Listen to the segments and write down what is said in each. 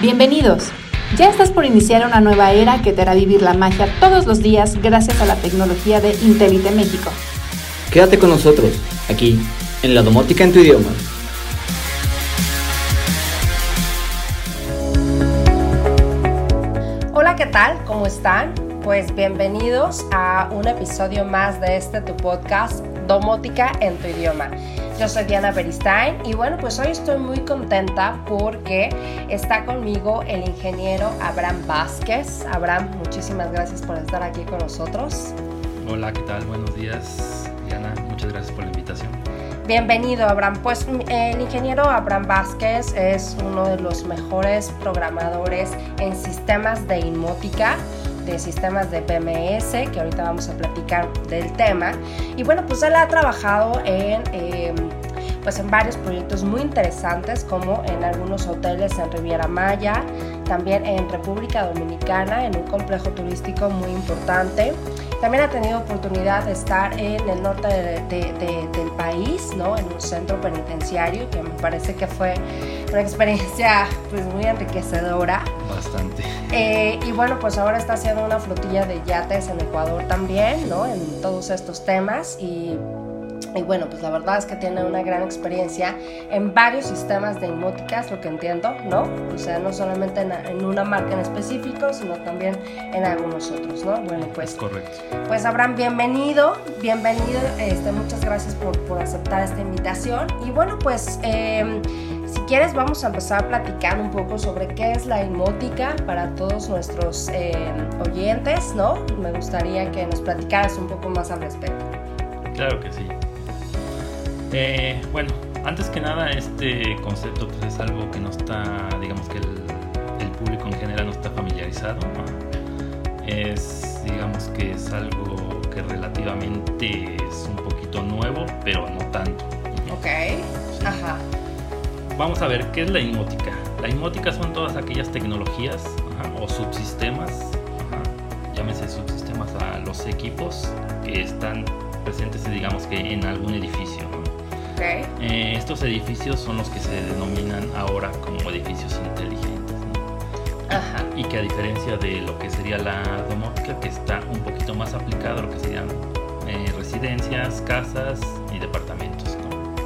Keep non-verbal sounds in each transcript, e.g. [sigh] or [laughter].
Bienvenidos. Ya estás por iniciar una nueva era que te hará vivir la magia todos los días gracias a la tecnología de Intelite México. Quédate con nosotros, aquí, en la domótica en tu idioma. Hola, ¿qué tal? ¿Cómo están? Pues bienvenidos a un episodio más de este tu podcast, Domótica en tu idioma. Yo soy Diana Beristain y bueno, pues hoy estoy muy contenta porque está conmigo el ingeniero Abraham Vázquez. Abraham, muchísimas gracias por estar aquí con nosotros. Hola, ¿qué tal? Buenos días, Diana. Muchas gracias por la invitación. Bienvenido, Abraham. Pues el ingeniero Abraham Vázquez es uno de los mejores programadores en sistemas de inmótica de sistemas de PMS, que ahorita vamos a platicar del tema. Y bueno, pues él ha trabajado en, eh, pues en varios proyectos muy interesantes, como en algunos hoteles en Riviera Maya, también en República Dominicana, en un complejo turístico muy importante. También ha tenido oportunidad de estar en el norte del país, ¿no? en un centro penitenciario, que me parece que fue una experiencia pues, muy enriquecedora. Bastante. Eh, y bueno, pues ahora está haciendo una flotilla de yates en Ecuador también, ¿no? en todos estos temas. Y y bueno, pues la verdad es que tiene una gran experiencia en varios sistemas de inmóticas, lo que entiendo, ¿no? O sea, no solamente en, una marca en específico, sino también en algunos otros, ¿no? Bueno, pues... Correcto. Pues Abraham, bienvenido, bienvenido, este, muchas gracias por, por aceptar esta invitación. Y bueno, pues... Eh, quieres vamos a empezar a platicar un poco sobre qué es la inmótica para todos nuestros eh, oyentes, ¿no? Me gustaría que nos platicaras un poco más al respecto. Claro que sí. Eh, bueno, antes que nada, este concepto pues, es algo que no está, digamos que el, público en general no está familiarizado. Es, digamos que es algo que relativamente es un poquito nuevo, pero no tanto. Ok, ajá. Vamos a ver, ¿qué es la inmótica? La inmótica son todas aquellas tecnologías o subsistemas, llámese subsistemas a los equipos que están presentes, digamos que en algún edificio. Eh, estos edificios son los que se denominan ahora como edificios inteligentes. Y que a diferencia de lo que sería la domótica, que está un poquito más aplicado a lo que serían eh, residencias, casas y departamentos.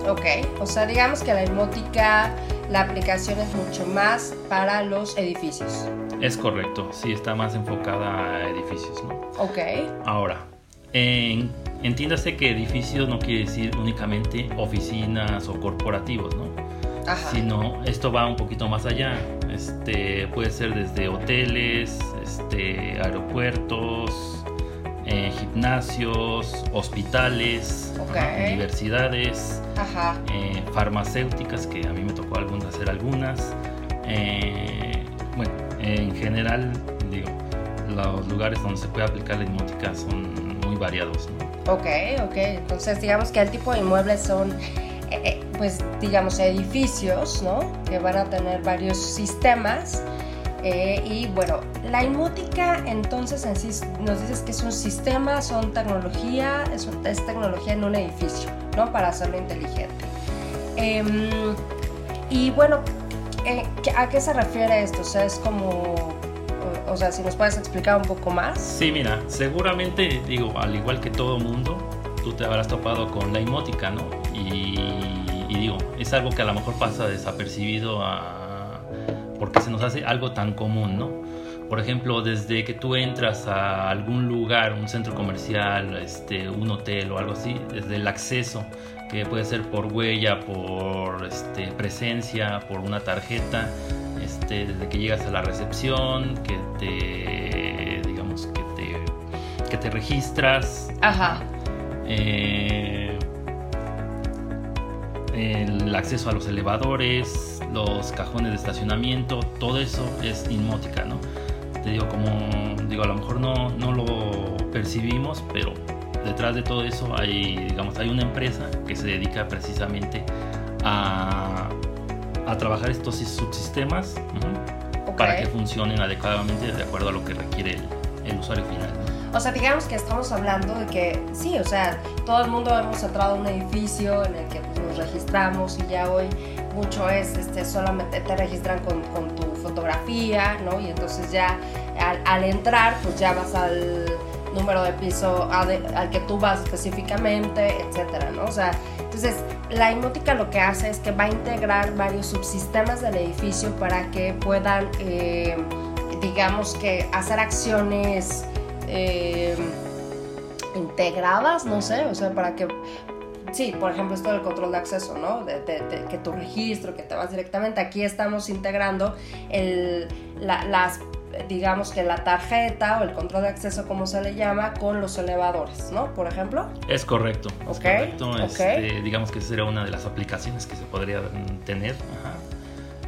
Ok, o sea, digamos que la domótica, la aplicación es mucho más para los edificios. Es correcto, sí, está más enfocada a edificios, ¿no? Ok. Ahora, en Entiéndase que edificios no quiere decir únicamente oficinas o corporativos, ¿no? Sino esto va un poquito más allá. Este puede ser desde hoteles, este, aeropuertos, eh, gimnasios, hospitales, universidades, eh, farmacéuticas, que a mí me tocó algunas hacer algunas. Eh, bueno, en general, digo, los lugares donde se puede aplicar la inmótica son muy variados. ¿no? Ok, ok. Entonces, digamos que el tipo de inmuebles son, pues, digamos, edificios, ¿no? Que van a tener varios sistemas. Eh, y bueno, la inmótica entonces en sí nos dices que es un sistema, son tecnología, es, es tecnología en un edificio, ¿no? Para hacerlo inteligente. Em, y bueno, ¿a qué se refiere esto? O sea, es como o sea, si nos puedes explicar un poco más. Sí, mira, seguramente, digo, al igual que todo mundo, tú te habrás topado con la inmótica, ¿no? Y, digo, es algo que a lo mejor pasa desapercibido porque se nos hace algo tan común, ¿no? Por ejemplo, desde que tú entras a algún lugar, un centro comercial, este, un hotel o algo así, desde el acceso, que puede ser por huella, por este, presencia, por una tarjeta, este, desde que llegas a la recepción, que te, digamos, que te, que te registras. Ajá. Eh, el acceso a los elevadores, los cajones de estacionamiento, todo eso es inmótica, ¿no? Te digo, como digo, a lo mejor no, no lo percibimos, pero detrás de todo eso hay, digamos, hay una empresa que se dedica precisamente a a trabajar estos subsistemas para que funcionen adecuadamente de acuerdo a lo que requiere el, usuario final. O sea, digamos que estamos hablando de que sí, o sea, todo el mundo hemos entrado a un edificio en el que pues, nos registramos y ya hoy mucho es este, solamente te registran con, con tu foto, fotografía, ¿no? Y entonces ya al, entrar, pues ya vas al número de piso al que tú vas específicamente, etcétera, ¿no? O sea, entonces la imótica lo que hace es que va a integrar varios subsistemas del edificio para que puedan, eh, digamos que, hacer acciones eh, integradas, no sé, o sea, para que sí, por ejemplo, esto del control de acceso, ¿no? De, que tu registro, que te vas directamente. Aquí estamos integrando el, las, digamos que la tarjeta o el control de acceso, como se le llama, con los elevadores, ¿no? Por ejemplo. Es correcto. Es correcto. Este, digamos que esa sería una de las aplicaciones que se podría tener.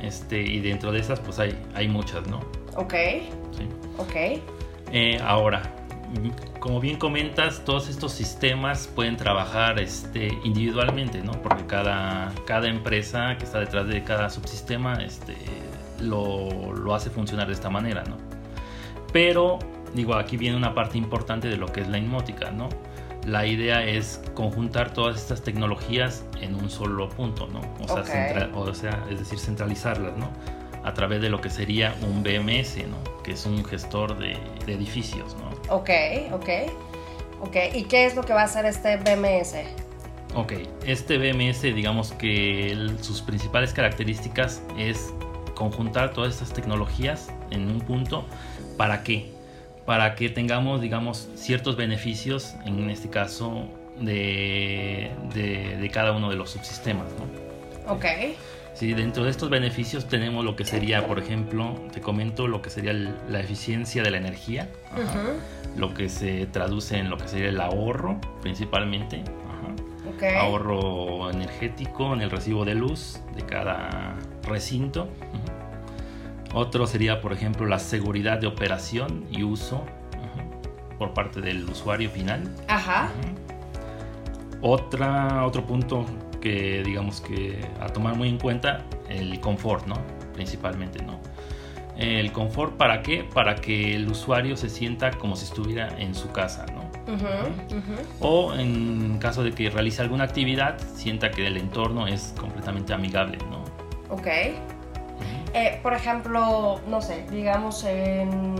Este, y dentro de esas, pues hay, hay muchas, ¿no? Ok. Sí. Ok. Eh, ahora, como bien comentas, todos estos sistemas pueden trabajar este, individualmente, ¿no? Porque cada, cada empresa que está detrás de cada subsistema este, lo, lo hace funcionar de esta manera, ¿no? Pero, digo, aquí viene una parte importante de lo que es la inmótica, ¿no? La idea es conjuntar todas estas tecnologías en un solo punto, ¿no? O sea, o sea es decir, centralizarlas, ¿no? A través de lo que sería un BMS, ¿no? Que es un gestor de, de edificios, ¿no? Ok, ok. Ok, ¿y qué es lo que va a hacer este BMS? Ok, este BMS, digamos que sus principales características es conjuntar todas estas tecnologías en un punto. ¿Para qué? Para que tengamos, digamos, ciertos beneficios, en este caso, de, de, cada uno de los subsistemas, ¿no? Ok. Sí, dentro de estos beneficios tenemos lo que sería, por ejemplo, te comento lo que sería la eficiencia de la energía, lo que se traduce en lo que sería el ahorro principalmente, ahorro energético en el recibo de luz de cada recinto. Otro sería, por ejemplo, la seguridad de operación y uso por parte del usuario final. Ajá. Otra, otro punto que digamos que a tomar muy en cuenta el confort, ¿no? Principalmente, ¿no? El confort para qué? Para que el usuario se sienta como si estuviera en su casa, ¿no? O en caso de que realice alguna actividad, sienta que el entorno es completamente amigable, ¿no? Ok. Eh, por ejemplo, no sé, digamos en,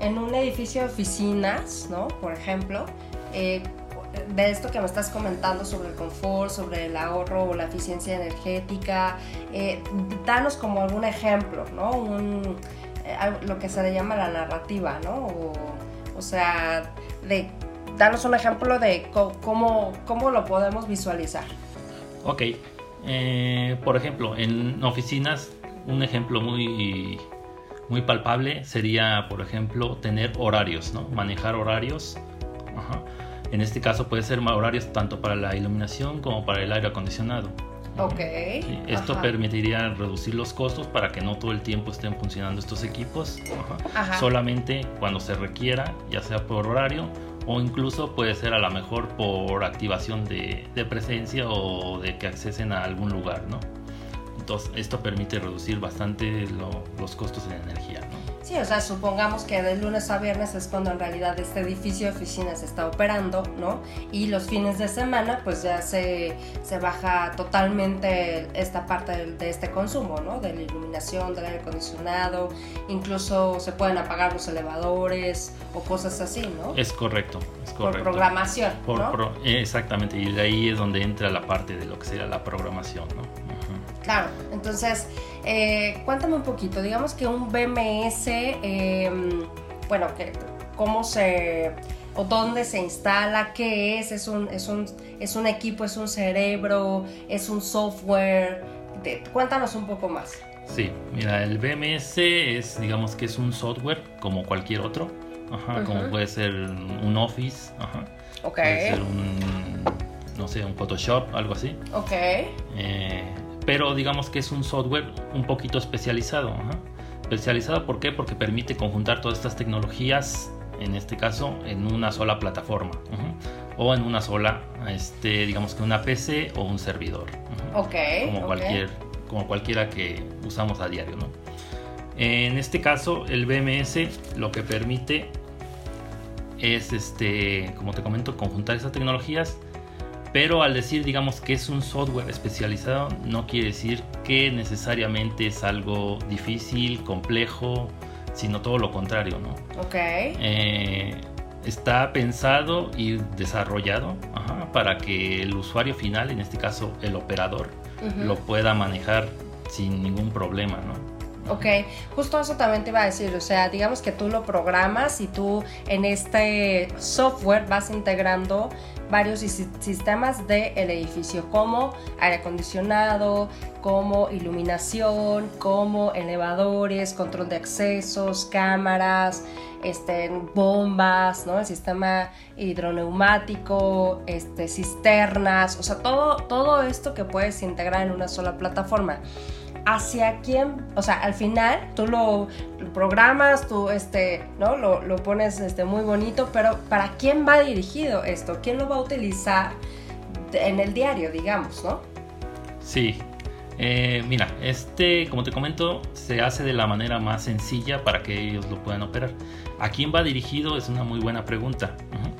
en un edificio de oficinas, ¿no? Por ejemplo, eh, de esto que me estás comentando sobre el confort, sobre el ahorro o la eficiencia energética, eh, danos como algún ejemplo, ¿no? Un, eh, lo que se le llama la narrativa, ¿no? O, sea, de, danos un ejemplo de cómo, cómo lo podemos visualizar. Ok, eh, por ejemplo, en oficinas, un ejemplo muy, muy palpable sería, por ejemplo, tener horarios, ¿no? Manejar horarios. En este caso puede ser horarios tanto para la iluminación como para el aire acondicionado. Ok. esto permitiría reducir los costos para que no todo el tiempo estén funcionando estos equipos. Solamente cuando se requiera, ya sea por horario o incluso puede ser a lo mejor por activación de, de presencia o de que accesen a algún lugar, ¿no? Entonces esto permite reducir bastante los costos de energía. Sí, o sea, supongamos que de lunes a viernes es cuando en realidad este edificio de oficinas está operando, ¿no? Y los fines de semana pues ya se, se baja totalmente esta parte de, este consumo, ¿no? De la iluminación, del aire acondicionado, incluso se pueden apagar los elevadores o cosas así, ¿no? Es correcto, es correcto. Por programación. ¿no? exactamente, y de ahí es donde entra la parte de lo que sería la programación, ¿no? Claro, entonces eh, cuéntame un poquito, digamos que un BMS, em, bueno, que, ¿cómo se o dónde se instala, qué es, es un, es un, es un equipo, es un cerebro, es un software. cuéntanos un poco más. Sí, mira, el BMS es, digamos que es un software como cualquier otro, ajá, como puede ser un Office, ajá, puede ser un, no sé, un Photoshop, algo así. Ok. Eh, pero digamos que es un software un poquito especializado. Especializado, ¿por qué? Porque permite conjuntar todas estas tecnologías, en este caso, en una sola plataforma. O en una sola, este, digamos que una PC o un servidor. Ok. Como, Cualquier, como cualquiera que usamos a diario, ¿no? En este caso, el BMS lo que permite es, este, como te comento, conjuntar estas tecnologías pero al decir, digamos, que es un software especializado, no quiere decir que necesariamente es algo difícil, complejo, sino todo lo contrario, ¿no? Ok. Eh, está pensado y desarrollado ajá, para que el usuario final, en este caso el operador, lo pueda manejar sin ningún problema, ¿no? Ok, justo eso también te iba a decir, o sea, digamos que tú lo programas y tú en este software vas integrando varios sis- sistemas del edificio, como aire acondicionado, como iluminación, como elevadores, control de accesos, cámaras, este, bombas, ¿no? El sistema hidroneumático, este, cisternas, o sea, todo, todo esto que puedes integrar en una sola plataforma hacia quién, o sea, al final tú lo, programas, tú este, ¿no? Lo, lo pones este, muy bonito, pero ¿para quién va dirigido esto? ¿Quién lo va a utilizar en el diario, digamos, no? Sí. Eh, mira, este, como te comento, se hace de la manera más sencilla para que ellos lo puedan operar. ¿A quién va dirigido? Es una muy buena pregunta. Ujú.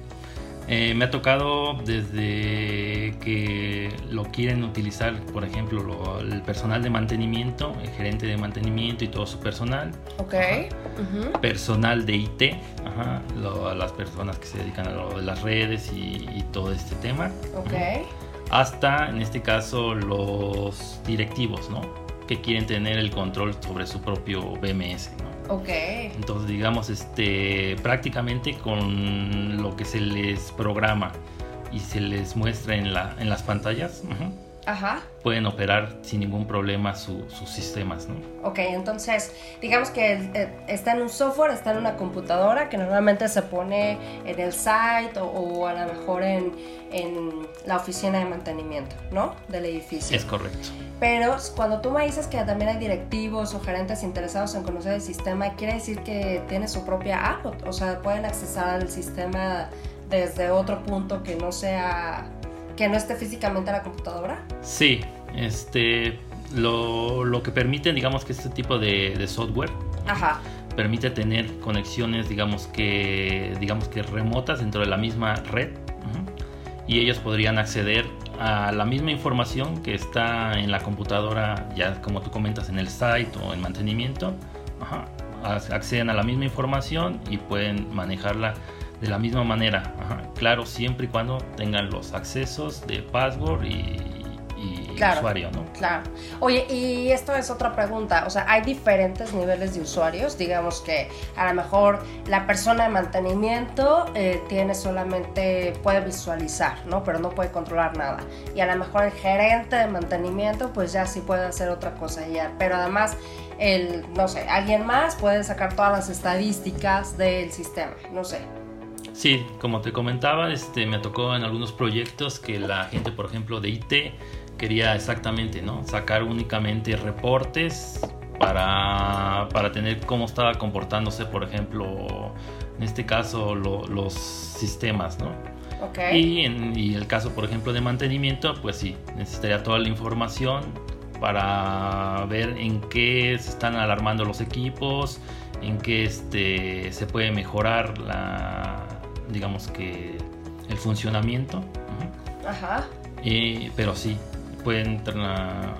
Eh, me ha tocado desde que lo quieren utilizar, por ejemplo, lo- el personal de mantenimiento, el gerente de mantenimiento y todo su personal, Ok. Personal de IT, ajá, lo- las personas que se dedican a lo de las redes y, y todo este tema. Ok. hasta en este caso los directivos, ¿no? Que quieren tener el control sobre su propio BMS, ¿no? Ok. Entonces, digamos, este, prácticamente con lo que se les programa y se les muestra en, la, en las pantallas, Ajá. pueden operar sin ningún problema su- sus sistemas, ¿no? Ok, entonces digamos que eh, está en un software, está en una computadora que normalmente se pone en el site o, o a lo mejor en, en la oficina de mantenimiento, ¿no? Del edificio. Es correcto. Pero cuando tú me dices que también hay directivos o gerentes interesados en conocer el sistema, ¿quiere decir que tiene su propia app? O, o sea, pueden accesar al sistema desde otro punto que no sea, que no esté físicamente en la computadora. Sí, este, lo, lo que permite, digamos, que este tipo de, de software Ajá. permite tener conexiones, digamos que, digamos que remotas dentro de la misma red y ellos podrían acceder a la misma información que está en la computadora, ya como tú comentas, en el site o en mantenimiento. ajá, ac- acceden a la misma información y pueden manejarla de la misma manera. ajá, Claro, siempre y cuando tengan los accesos de password y, y Claro. usuario, ¿no? Claro. Oye, y esto es otra pregunta. O sea, hay diferentes niveles de usuarios. Digamos que a lo mejor la persona de mantenimiento eh, tiene solamente, puede visualizar, ¿no? Pero no puede controlar nada. Y a lo mejor el gerente de mantenimiento, pues ya sí puede hacer otra cosa ya. Pero además, el, no sé, alguien más puede sacar todas las estadísticas del sistema. No sé. Sí, como te comentaba, este, me tocó en algunos proyectos que la gente, por ejemplo, de IT quería exactamente, ¿no? Sacar únicamente reportes para, para tener cómo estaba comportándose, por ejemplo, en este caso, lo- los sistemas, ¿no? Ok. Y en y el caso, por ejemplo, de mantenimiento, pues sí, necesitaría toda la información para ver en qué se están alarmando los equipos, en qué este, se puede mejorar la, digamos que el funcionamiento. Ajá. Pero sí, pueden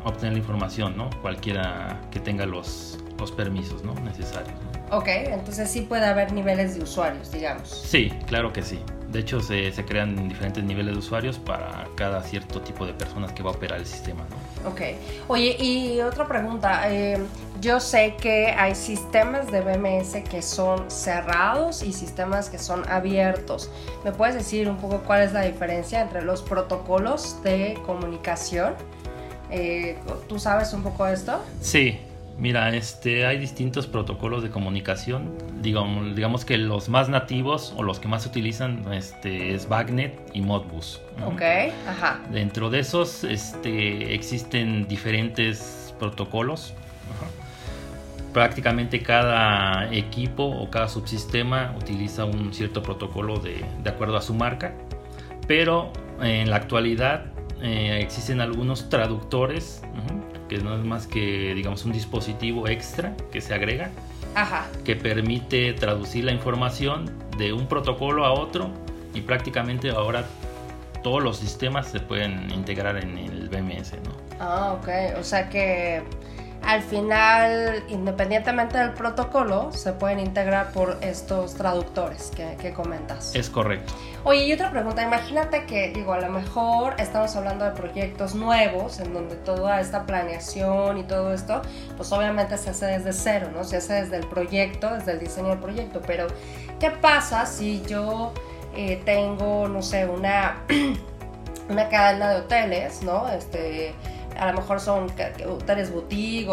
obtener la información, ¿no? Cualquiera que tenga los, los permisos ¿no? necesarios. ¿no? Ok, entonces sí puede haber niveles de usuarios, digamos. Sí, claro que sí. De hecho, se, se crean diferentes niveles de usuarios para cada cierto tipo de personas que va a operar el sistema, ¿no? Ok. Oye, y otra pregunta. eh, yo sé que hay sistemas de BMS que son cerrados y sistemas que son abiertos. ¿Me puedes decir un poco cuál es la diferencia entre los protocolos de comunicación? Eh, ¿Tú sabes un poco de esto? Sí, mira, este, hay distintos protocolos de comunicación. Digamos, digamos que los más nativos o los que más se utilizan este, es Bagnet y Modbus. Ujú. Ok, ajá. Dentro de esos este, existen diferentes protocolos. Ajá. Prácticamente cada equipo o cada subsistema utiliza un cierto protocolo de, de acuerdo a su marca. Pero en la actualidad eh, existen algunos traductores, que no es más que digamos un dispositivo extra que se agrega Ajá. que permite traducir la información de un protocolo a otro y prácticamente ahora todos los sistemas se pueden integrar en el BMS, ¿no? Ah, ok. O sea que al final, independientemente del protocolo, se pueden integrar por estos traductores que, comentas. Es correcto. Oye, y otra pregunta, imagínate que, digo, a lo mejor estamos hablando de proyectos nuevos, en donde toda esta planeación y todo esto, pues obviamente se hace desde cero, ¿no? Se hace desde el proyecto, desde el diseño del proyecto, pero ¿qué pasa si yo eh, tengo, no sé, una, [clears throat] una cadena de hoteles, ¿no? Este a lo mejor son hoteles boutique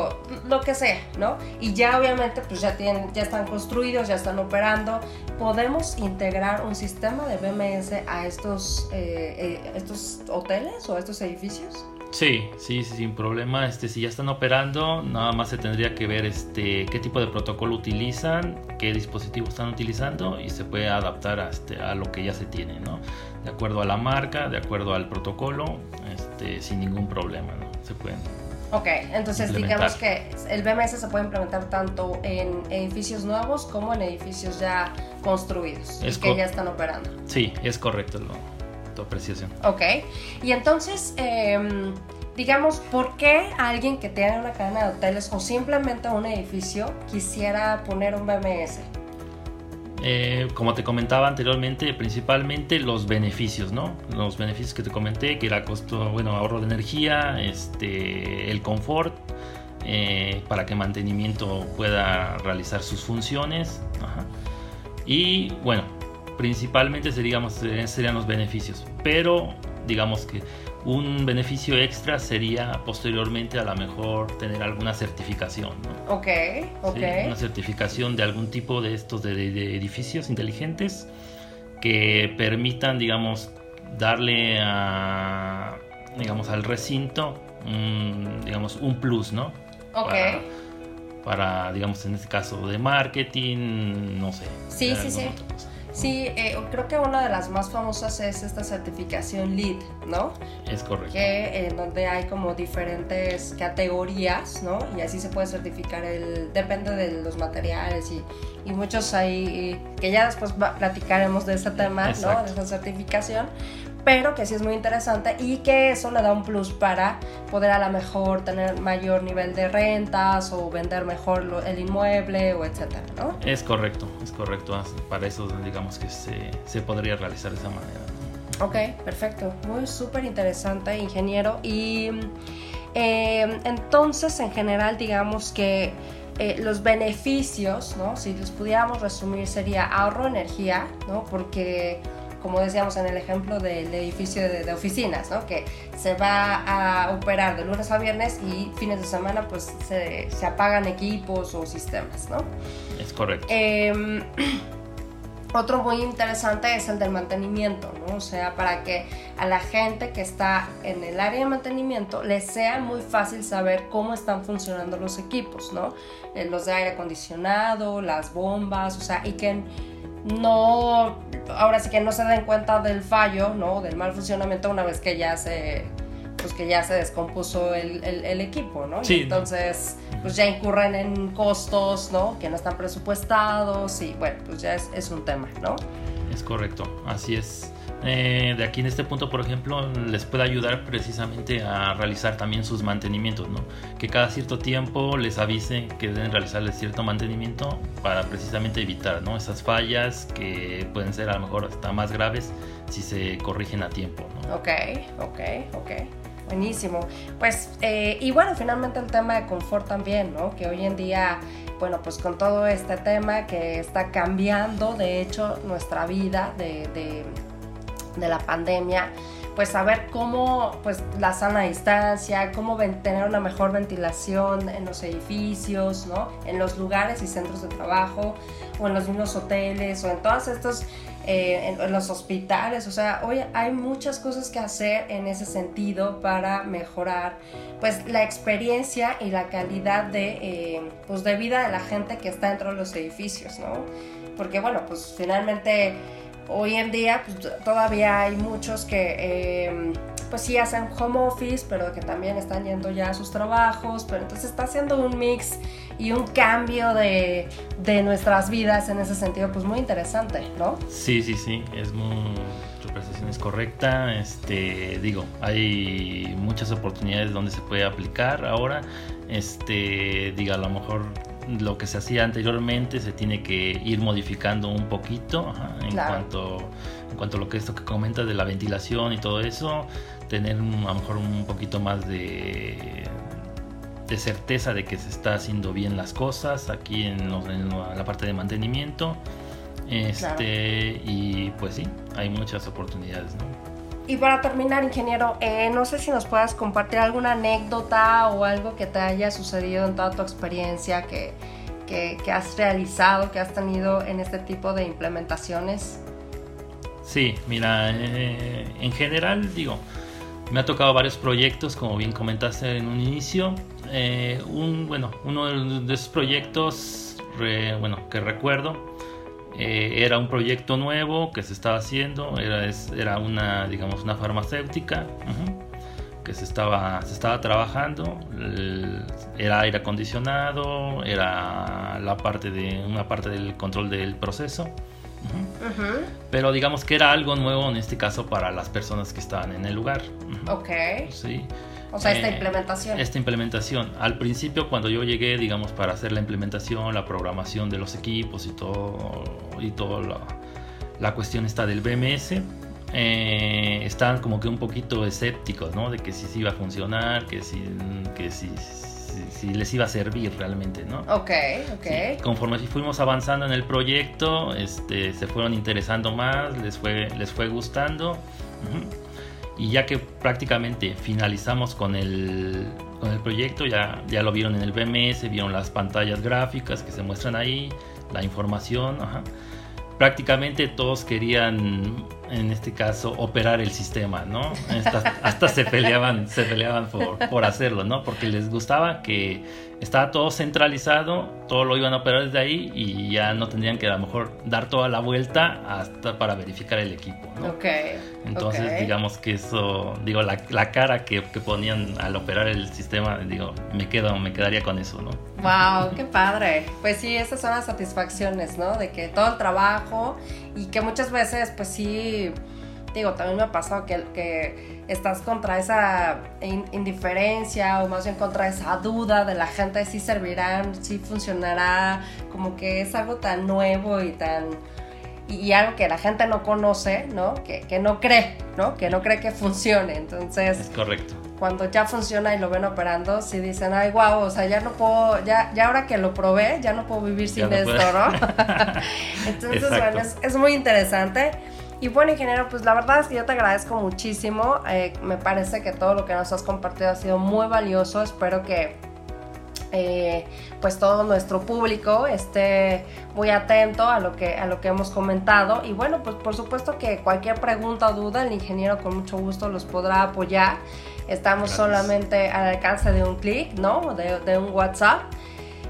lo que sea, ¿no? Y ya obviamente pues ya, tienen, ya están construidos, ya están operando. ¿Podemos integrar un sistema de BMS a estos, eh, eh, estos hoteles o a estos edificios? Sí, sí, sin problema. Este, si ya están operando, nada más se tendría que ver este, qué tipo de protocolo utilizan, qué dispositivo están utilizando y se puede adaptar a, este, a lo que ya se tiene, ¿no? De acuerdo a la marca, de acuerdo al protocolo, este, sin ningún problema, ¿no? Se pueden. Ok, entonces digamos que el BMS se puede implementar tanto en edificios nuevos como en edificios ya construidos y que ya están operando. Sí, es correcto tu apreciación. Ok, y entonces, em, digamos, ¿por qué alguien que tiene una cadena de hoteles o simplemente un edificio quisiera poner un BMS? Eh, como te comentaba anteriormente, principalmente los beneficios, ¿no? Los beneficios que te comenté, que era costo, bueno, ahorro de energía, este, el confort, eh, para que mantenimiento pueda realizar sus funciones. Y bueno, principalmente seríamos, serían los beneficios, pero digamos que un beneficio extra sería posteriormente a lo mejor tener alguna certificación. ¿no? Ok, ok. una certificación de algún tipo de estos de, edificios inteligentes que permitan, digamos, darle a, digamos, al recinto un, digamos, un plus, ¿no? Ok. Para, digamos, en este caso de marketing, no sé. Sí, sí, sí. Sí, eh, creo que una de las más famosas es esta certificación LEED, ¿no? Es correcto. Que en donde hay como diferentes categorías, ¿no? Y así se puede certificar el, depende de los materiales y, y muchos hay, que ya después platicaremos de ese tema, ¿no? De esa certificación pero que sí es muy interesante y que eso le da un plus para poder a lo mejor tener mayor nivel de rentas o vender mejor el inmueble o etcétera, ¿no? Es correcto, es correcto. Para eso digamos que se, se podría realizar de esa manera. Ok, perfecto. Muy súper interesante, ingeniero. Y eh, entonces, en general, digamos que eh, los beneficios, ¿no? Si los pudiéramos resumir, sería ahorro de energía, ¿no? Porque como decíamos en el ejemplo del edificio de, oficinas, ¿no? que se va a operar de lunes a viernes y fines de semana pues se, se apagan equipos o sistemas. ¿no? Es correcto. Em, [clears throat] otro muy interesante es el del mantenimiento, ¿no? O sea, para que a la gente que está en el área de mantenimiento le sea muy fácil saber cómo están funcionando los equipos, ¿no? Eh, los de aire acondicionado, las bombas, o sea, y que no, ahora sí que no se den cuenta del fallo, ¿no? Del mal funcionamiento una vez que ya se, pues que ya se descompuso el, el, equipo, ¿no? Sí. entonces, pues ya incurren en costos, ¿no? Que no están presupuestados y bueno, pues ya es, es un tema, ¿no? Es correcto, así es. Eh, de aquí en este punto, por ejemplo, les puede ayudar precisamente a realizar también sus mantenimientos, ¿no? Que cada cierto tiempo les avise que deben realizarles cierto mantenimiento para precisamente evitar, ¿no? Esas fallas que pueden ser a lo mejor hasta más graves si se corrigen a tiempo, ¿no? Ok, ok, ok. Buenísimo. Pues, eh, y bueno, finalmente el tema de confort también, ¿no? Que hoy en día, bueno, pues con todo este tema que está cambiando, de hecho, nuestra vida de de la pandemia, pues saber cómo pues la sana distancia, cómo tener una mejor ventilación en los edificios, ¿no? En los lugares y centros de trabajo o en los mismos hoteles o en todos estos eh, en, los hospitales, o sea, hoy hay muchas cosas que hacer en ese sentido para mejorar pues la experiencia y la calidad de, eh, pues, de vida de la gente que está dentro de los edificios, ¿no? Porque bueno, pues finalmente hoy en día pues, todavía hay muchos que em, pues sí hacen home office, pero que también están yendo ya a sus trabajos, pero entonces está haciendo un mix y un cambio de, de nuestras vidas en ese sentido, pues muy interesante, ¿no? Sí, sí, sí, es muy información es correcta. Este, digo, hay muchas oportunidades donde se puede aplicar ahora. Este, diga, a lo mejor lo que se hacía anteriormente se tiene que ir modificando un poquito en cuanto en cuanto a lo que esto que comentas de la ventilación y todo eso, tener a lo mejor un poquito más de de certeza de que se está haciendo bien las cosas aquí en, la parte de mantenimiento. Este, Y pues sí, hay muchas oportunidades. Y para terminar, ingeniero, eh, no sé si nos puedas compartir alguna anécdota o algo que te haya sucedido en toda tu experiencia que, que, has realizado, que has tenido en este tipo de implementaciones. Sí, mira, eh, en general digo, me ha tocado varios proyectos, como bien comentaste en un inicio. Eh, un, bueno, uno de esos proyectos bueno, que recuerdo eh, era un proyecto nuevo que se estaba haciendo, era, era una, digamos, una farmacéutica que se estaba, se estaba trabajando, era aire acondicionado, era la parte de, una parte del control del proceso. Pero digamos que era algo nuevo en este caso para las personas que estaban en el lugar. Ok. Sí. O sea, esta eh, implementación. Esta implementación. Al principio, cuando yo llegué, digamos, para hacer la implementación, la programación de los equipos y todo, y todo la, cuestión está del BMS, eh, estaban como que un poquito escépticos, ¿no? De que si sí iba a funcionar, que si, que si, si, les iba a servir realmente, ¿no? Ok, ok. conforme fuimos avanzando en el proyecto, este, se fueron interesando más, les fue, les fue gustando y ya que prácticamente finalizamos con el, con el proyecto, ya, ya lo vieron en el BMS, vieron las pantallas gráficas que se muestran ahí, la información, prácticamente todos querían, en este caso, operar el sistema, ¿no? Hasta, se peleaban, se peleaban por, por, hacerlo, ¿no? Porque les gustaba que estaba todo centralizado, todo lo iban a operar desde ahí y ya no tendrían que a lo mejor dar toda la vuelta hasta para verificar el equipo. ¿no? Ok. Entonces, digamos que eso, digo, la, la cara que, que, ponían al operar el sistema, digo, me quedo, me quedaría con eso, ¿no? Wow, qué padre. Pues sí, esas son las satisfacciones, ¿no? De que todo el trabajo y que muchas veces, pues sí, digo, también me ha pasado que, estás contra esa indiferencia o más bien contra esa duda de la gente si servirán, si funcionará, como que es algo tan nuevo y tan y algo que la gente no conoce, ¿no? Que, que no cree, ¿no? Que no cree que funcione. Entonces, es correcto. Cuando ya funciona y lo ven operando, si dicen, ay, guau, o sea, ya no puedo, ya, ya ahora que lo probé, ya no puedo vivir sin esto, ¿no? [laughs] Entonces, bueno, es, es muy interesante. Y bueno, ingeniero, pues la verdad es que yo te agradezco muchísimo. Eh, me parece que todo lo que nos has compartido ha sido muy valioso. Espero que eh, pues todo nuestro público esté muy atento a lo que a lo que hemos comentado y bueno pues por supuesto que cualquier pregunta o duda el ingeniero con mucho gusto los podrá apoyar estamos solamente al alcance de un clic no de, de un WhatsApp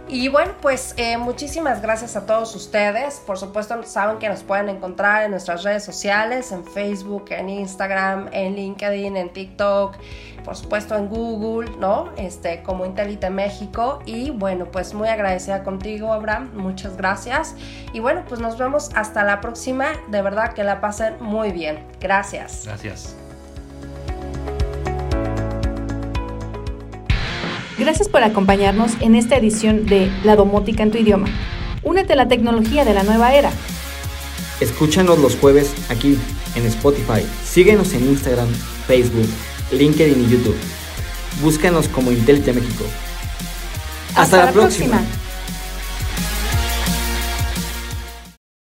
y bueno, pues eh, muchísimas gracias a todos ustedes. Por supuesto, saben que nos pueden encontrar en nuestras redes sociales, en Facebook, en Instagram, en LinkedIn, en TikTok, por supuesto en Google, ¿no? Este, como Intelite México. Y bueno, pues muy agradecida contigo, Abraham. Muchas gracias. Y bueno, pues nos vemos hasta la próxima. De verdad que la pasen muy bien. Gracias. Gracias. Gracias por acompañarnos en esta edición de La Domótica en tu idioma. Únete a la tecnología de la nueva era. Escúchanos los jueves aquí en Spotify. Síguenos en Instagram, Facebook, LinkedIn y YouTube. Búscanos como Intelite México. Hasta, la, próxima.